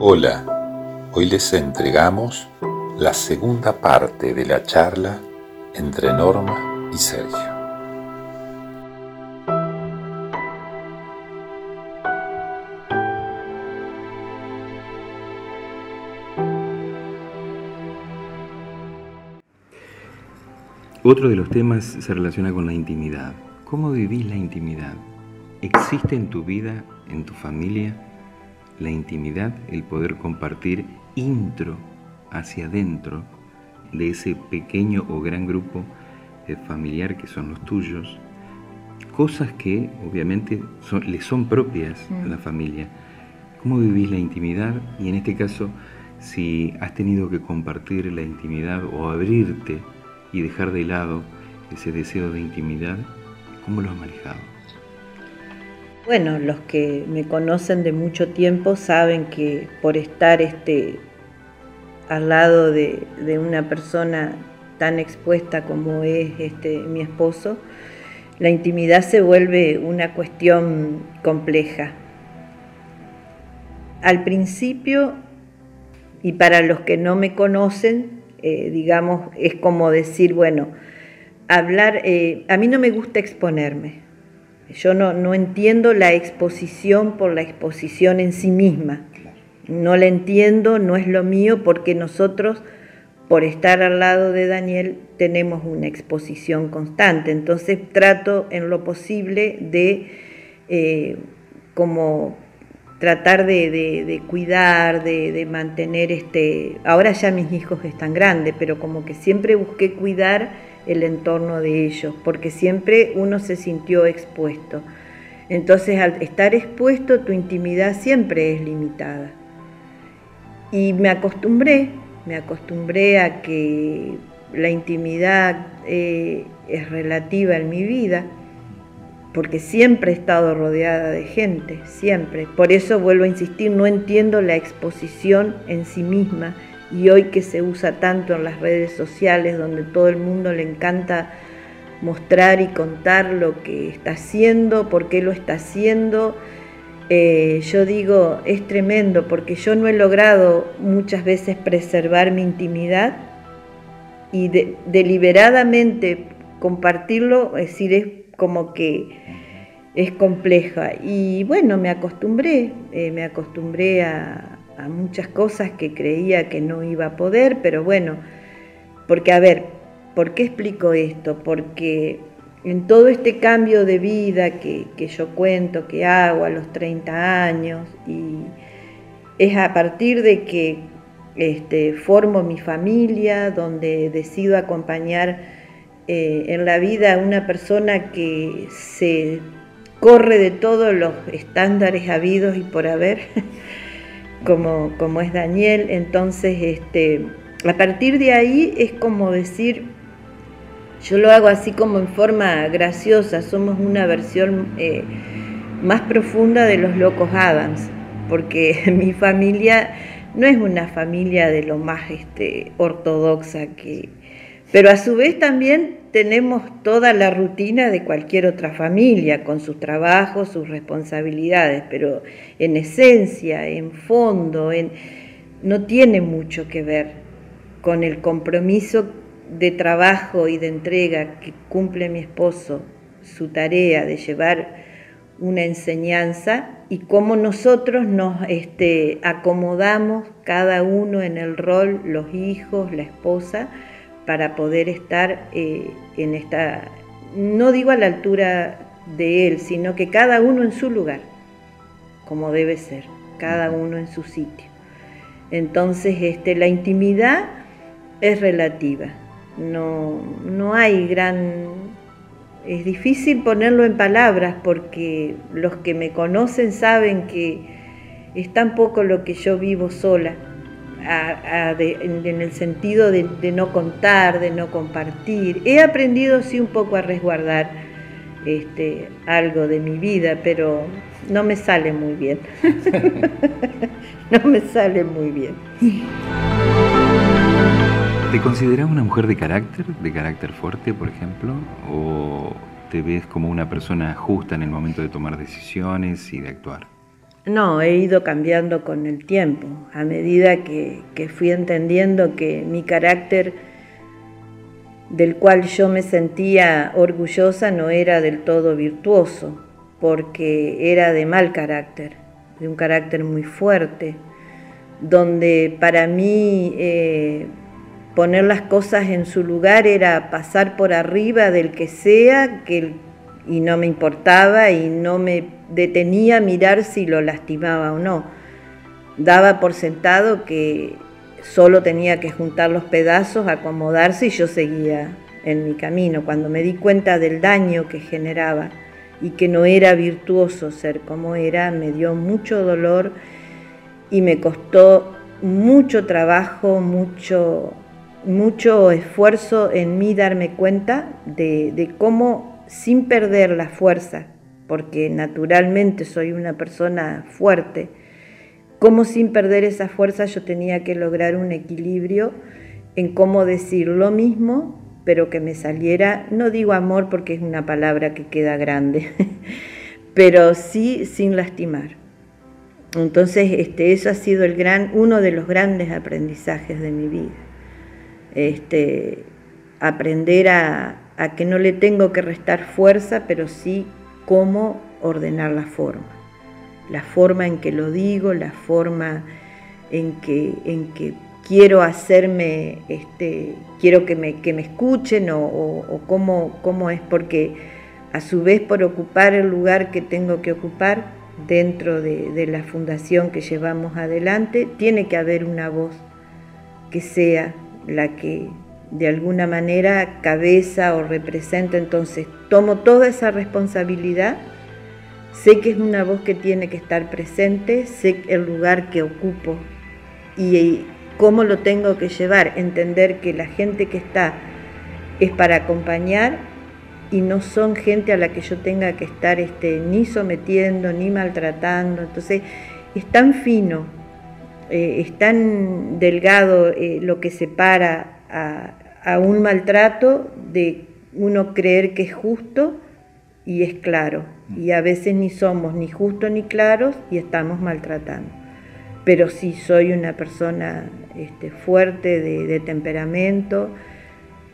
Hola, hoy les entregamos la segunda parte de la charla entre Norma y Sergio. Otro de los temas se relaciona con la intimidad. ¿Cómo vivís la intimidad? ¿Existe en tu vida, en tu familia, la intimidad, el poder compartir intro hacia adentro de ese pequeño o gran grupo eh, familiar que son los tuyos, cosas que obviamente son, le son propias a la mm. familia. ¿Cómo vivís la intimidad? Y en este caso, si has tenido que compartir la intimidad o abrirte y dejar de lado ese deseo de intimidad, ¿cómo lo has manejado? Bueno, los que me conocen de mucho tiempo saben que por estar este, al lado de, una persona tan expuesta como es este, mi esposo, la intimidad se vuelve una cuestión compleja. Al principio, y para los que no me conocen, eh, digamos, es como decir, bueno, hablar, eh, a mí no me gusta exponerme, yo no, entiendo la exposición por la exposición en sí misma. No la entiendo, no es lo mío, porque nosotros, por estar al lado de Daniel, tenemos una exposición constante. Entonces trato en lo posible de eh, como tratar de, cuidar, de, de, mantener este... Ahora ya mis hijos están grandes, pero como que siempre busqué cuidar el entorno de ellos, porque siempre uno se sintió expuesto. Entonces al estar expuesto tu intimidad siempre es limitada. Y me acostumbré, me acostumbré a que la intimidad eh, es relativa en mi vida, porque siempre he estado rodeada de gente, siempre. Por eso vuelvo a insistir, no entiendo la exposición en sí misma y hoy que se usa tanto en las redes sociales donde todo el mundo le encanta mostrar y contar lo que está haciendo, por qué lo está haciendo, eh, yo digo, es tremendo porque yo no he logrado muchas veces preservar mi intimidad y deliberadamente compartirlo, es decir, es como que es compleja. Y bueno, me acostumbré, eh, me acostumbré a, a muchas cosas que creía que no iba a poder, pero bueno, porque a ver, ¿por qué explico esto? Porque en todo este cambio de vida que, yo cuento, que hago a los 30 años, y es a partir de que este, formo mi familia, donde decido acompañar eh, en la vida a una persona que se corre de todos los estándares habidos y por haber. como, como es Daniel. Entonces, este, a partir de ahí es como decir, yo lo hago así como en forma graciosa, somos una versión eh, más profunda de los locos Adams, porque mi familia no es una familia de lo más este, ortodoxa que... Pero a su vez también tenemos toda la rutina de cualquier otra familia, con sus trabajos, sus responsabilidades, pero en esencia, en fondo, no tiene mucho que ver con el compromiso de trabajo y de entrega que cumple mi esposo, su tarea de llevar una enseñanza y cómo nosotros nos este, acomodamos cada uno en el rol, los hijos, la esposa, para poder estar eh, en esta, no digo a la altura de él, sino que cada uno en su lugar, como debe ser, cada uno en su sitio. Entonces, este, la intimidad es relativa, no, no hay gran... Es difícil ponerlo en palabras porque los que me conocen saben que es tan poco lo que yo vivo sola en, el sentido de, no contar, de no compartir. He aprendido sí un poco a resguardar este, algo de mi vida, pero no me sale muy bien. no me sale muy bien. ¿Te consideras una mujer de carácter, de carácter fuerte, por ejemplo? ¿O te ves como una persona justa en el momento de tomar decisiones y de actuar? No, he ido cambiando con el tiempo, a medida que, que fui entendiendo que mi carácter del cual yo me sentía orgullosa no era del todo virtuoso, porque era de mal carácter, de un carácter muy fuerte, donde para mí eh, poner las cosas en su lugar era pasar por arriba del que sea que, y no me importaba y no me detenía a mirar si lo lastimaba o no. Daba por sentado que solo tenía que juntar los pedazos, acomodarse y yo seguía en mi camino. Cuando me di cuenta del daño que generaba y que no era virtuoso ser como era, me dio mucho dolor y me costó mucho trabajo, mucho, mucho esfuerzo en mí darme cuenta de, de cómo sin perder la fuerza, porque naturalmente soy una persona fuerte, cómo sin perder esa fuerza yo tenía que lograr un equilibrio en cómo decir lo mismo, pero que me saliera, no digo amor porque es una palabra que queda grande, pero sí sin lastimar. Entonces, este, eso ha sido el gran, uno de los grandes aprendizajes de mi vida. Este, aprender a, a que no le tengo que restar fuerza, pero sí cómo ordenar la forma. La forma en que lo digo, la forma en que, en que quiero hacerme, este, quiero que me, que me escuchen o, cómo, cómo, es, porque a su vez por ocupar el lugar que tengo que ocupar dentro de, de la fundación que llevamos adelante, tiene que haber una voz que sea la que de alguna manera cabeza o representa, entonces tomo toda esa responsabilidad Sé que es una voz que tiene que estar presente, sé el lugar que ocupo y cómo lo tengo que llevar, entender que la gente que está es para acompañar y no son gente a la que yo tenga que estar este, ni sometiendo ni maltratando. Entonces, es tan fino, eh, es tan delgado eh, lo que separa a, a un maltrato de uno creer que es justo y es claro. Y a veces ni somos ni justos ni claros y estamos maltratando. Pero sí soy una persona este, fuerte de, temperamento,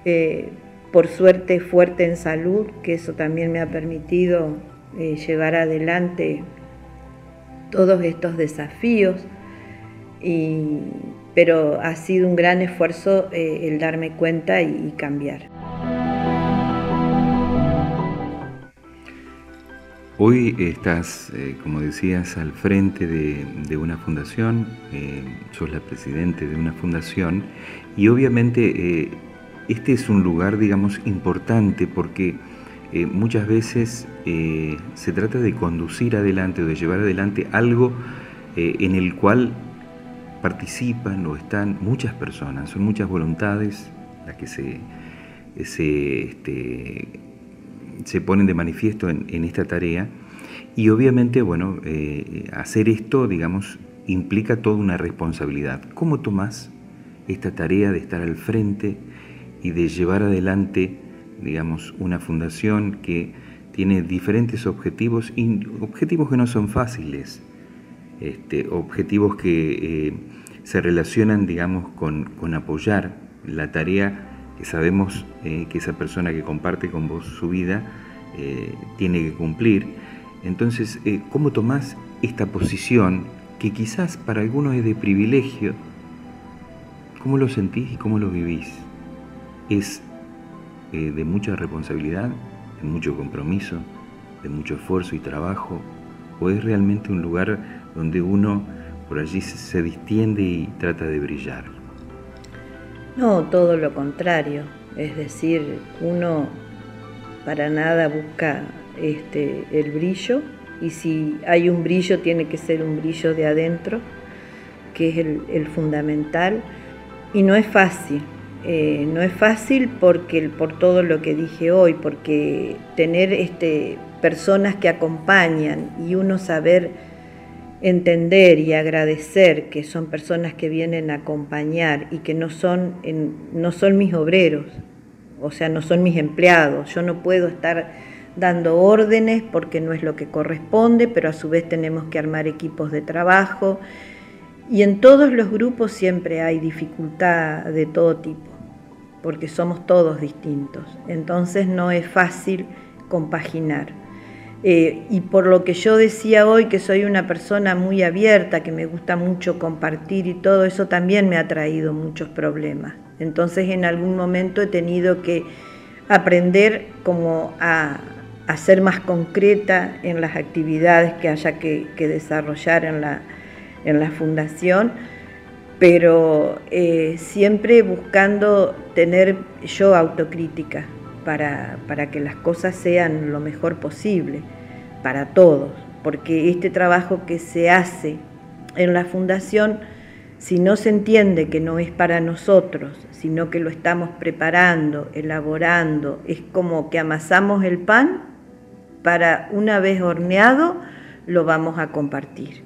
eh, por suerte fuerte en salud, que eso también me ha permitido eh, llevar adelante todos estos desafíos. Pero ha sido un gran esfuerzo eh, el darme cuenta y cambiar. Hoy estás, eh, como decías, al frente de, una fundación, eh, sos la presidente de una fundación y obviamente este es un lugar, digamos, importante porque muchas veces se trata de conducir adelante o de llevar adelante algo en el cual participan o están muchas personas, son muchas voluntades las que se, se este, se ponen de manifiesto en, esta tarea y obviamente, bueno, eh, hacer esto, digamos, implica toda una responsabilidad. ¿Cómo tomás esta tarea de estar al frente y de llevar adelante, digamos, una fundación que tiene diferentes objetivos y objetivos que no son fáciles, este, objetivos que eh, se relacionan, digamos, con, apoyar la tarea que sabemos eh, que esa persona que comparte con vos su vida eh, tiene que cumplir. Entonces, ¿cómo tomás esta posición que quizás para algunos es de privilegio? ¿Cómo lo sentís y cómo lo vivís? ¿Es de mucha responsabilidad, de mucho compromiso, de mucho esfuerzo y trabajo? ¿O es realmente un lugar donde uno por allí se distiende y trata de brillar? No, todo lo contrario. Es decir, uno para nada busca este, el brillo y si hay un brillo tiene que ser un brillo de adentro, que es el, fundamental. Y no es fácil, eh, no es fácil porque por todo lo que dije hoy, porque tener este, personas que acompañan y uno saber entender y agradecer que son personas que vienen a acompañar y que no son, no son mis obreros, o sea, no son mis empleados. Yo no puedo estar dando órdenes porque no es lo que corresponde, pero a su vez tenemos que armar equipos de trabajo. Y en todos los grupos siempre hay dificultad de todo tipo, porque somos todos distintos. Entonces no es fácil compaginar. Eh, y por lo que yo decía hoy, que soy una persona muy abierta, que me gusta mucho compartir y todo eso también me ha traído muchos problemas. Entonces en algún momento he tenido que aprender como a, ser más concreta en las actividades que haya que, desarrollar en la, en la fundación, pero eh, siempre buscando tener yo autocrítica para, para que las cosas sean lo mejor posible para todos, porque este trabajo que se hace en la fundación, si no se entiende que no es para nosotros, sino que lo estamos preparando, elaborando, es como que amasamos el pan para una vez horneado, lo vamos a compartir.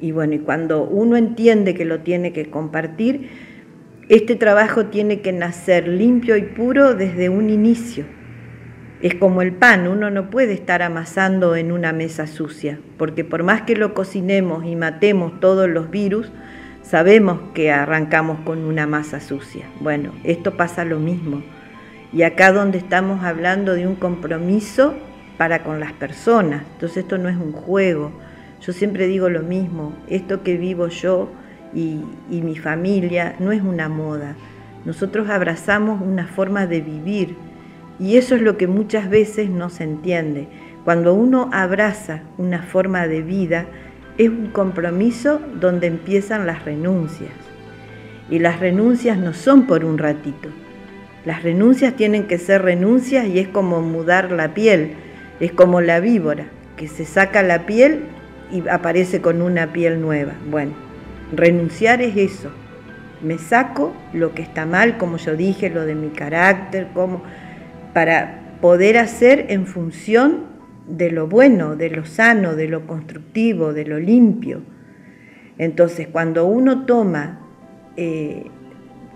Y bueno, y cuando uno entiende que lo tiene que compartir, este trabajo tiene que nacer limpio y puro desde un inicio. Es como el pan, uno no puede estar amasando en una mesa sucia, porque por más que lo cocinemos y matemos todos los virus, sabemos que arrancamos con una masa sucia. Bueno, esto pasa lo mismo. Y acá donde estamos hablando de un compromiso para con las personas, entonces esto no es un juego, yo siempre digo lo mismo, esto que vivo yo y, mi familia no es una moda. Nosotros abrazamos una forma de vivir y eso es lo que muchas veces no se entiende. Cuando uno abraza una forma de vida, es un compromiso donde empiezan las renuncias. Y las renuncias no son por un ratito. Las renuncias tienen que ser renuncias y es como mudar la piel, es como la víbora, que se saca la piel y aparece con una piel nueva. Bueno, renunciar es eso. Me saco lo que está mal, como yo dije, lo de mi carácter, como para poder hacer en función de lo bueno, de lo sano, de lo constructivo, de lo limpio. Entonces, cuando uno toma eh,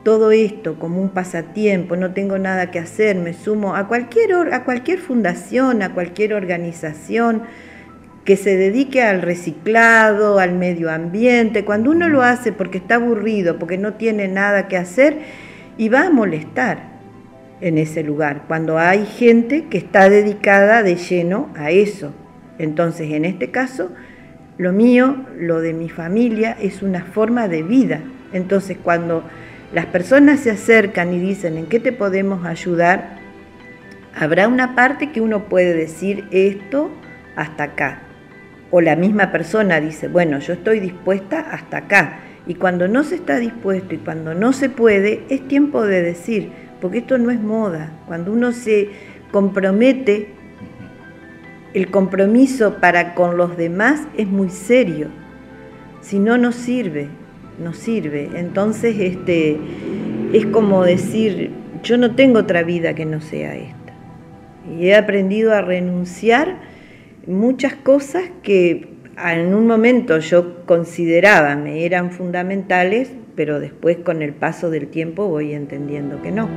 todo esto como un pasatiempo, no tengo nada que hacer, me sumo a cualquier, a cualquier fundación, a cualquier organización, que se dedique al reciclado, al medio ambiente, cuando uno lo hace porque está aburrido, porque no tiene nada que hacer, y va a molestar en ese lugar, cuando hay gente que está dedicada de lleno a eso. Entonces, en este caso, lo mío, lo de mi familia, es una forma de vida. Entonces, cuando las personas se acercan y dicen, ¿en qué te podemos ayudar? Habrá una parte que uno puede decir esto hasta acá, o la misma persona dice, bueno, yo estoy dispuesta hasta acá. Y cuando no se está dispuesto y cuando no se puede, es tiempo de decir, porque esto no es moda. Cuando uno se compromete, el compromiso para con los demás es muy serio. Si no, no sirve, no sirve. Entonces, este, es como decir, yo no tengo otra vida que no sea esta. Y he aprendido a renunciar muchas cosas que en un momento yo consideraba me eran fundamentales, pero después con el paso del tiempo voy entendiendo que no.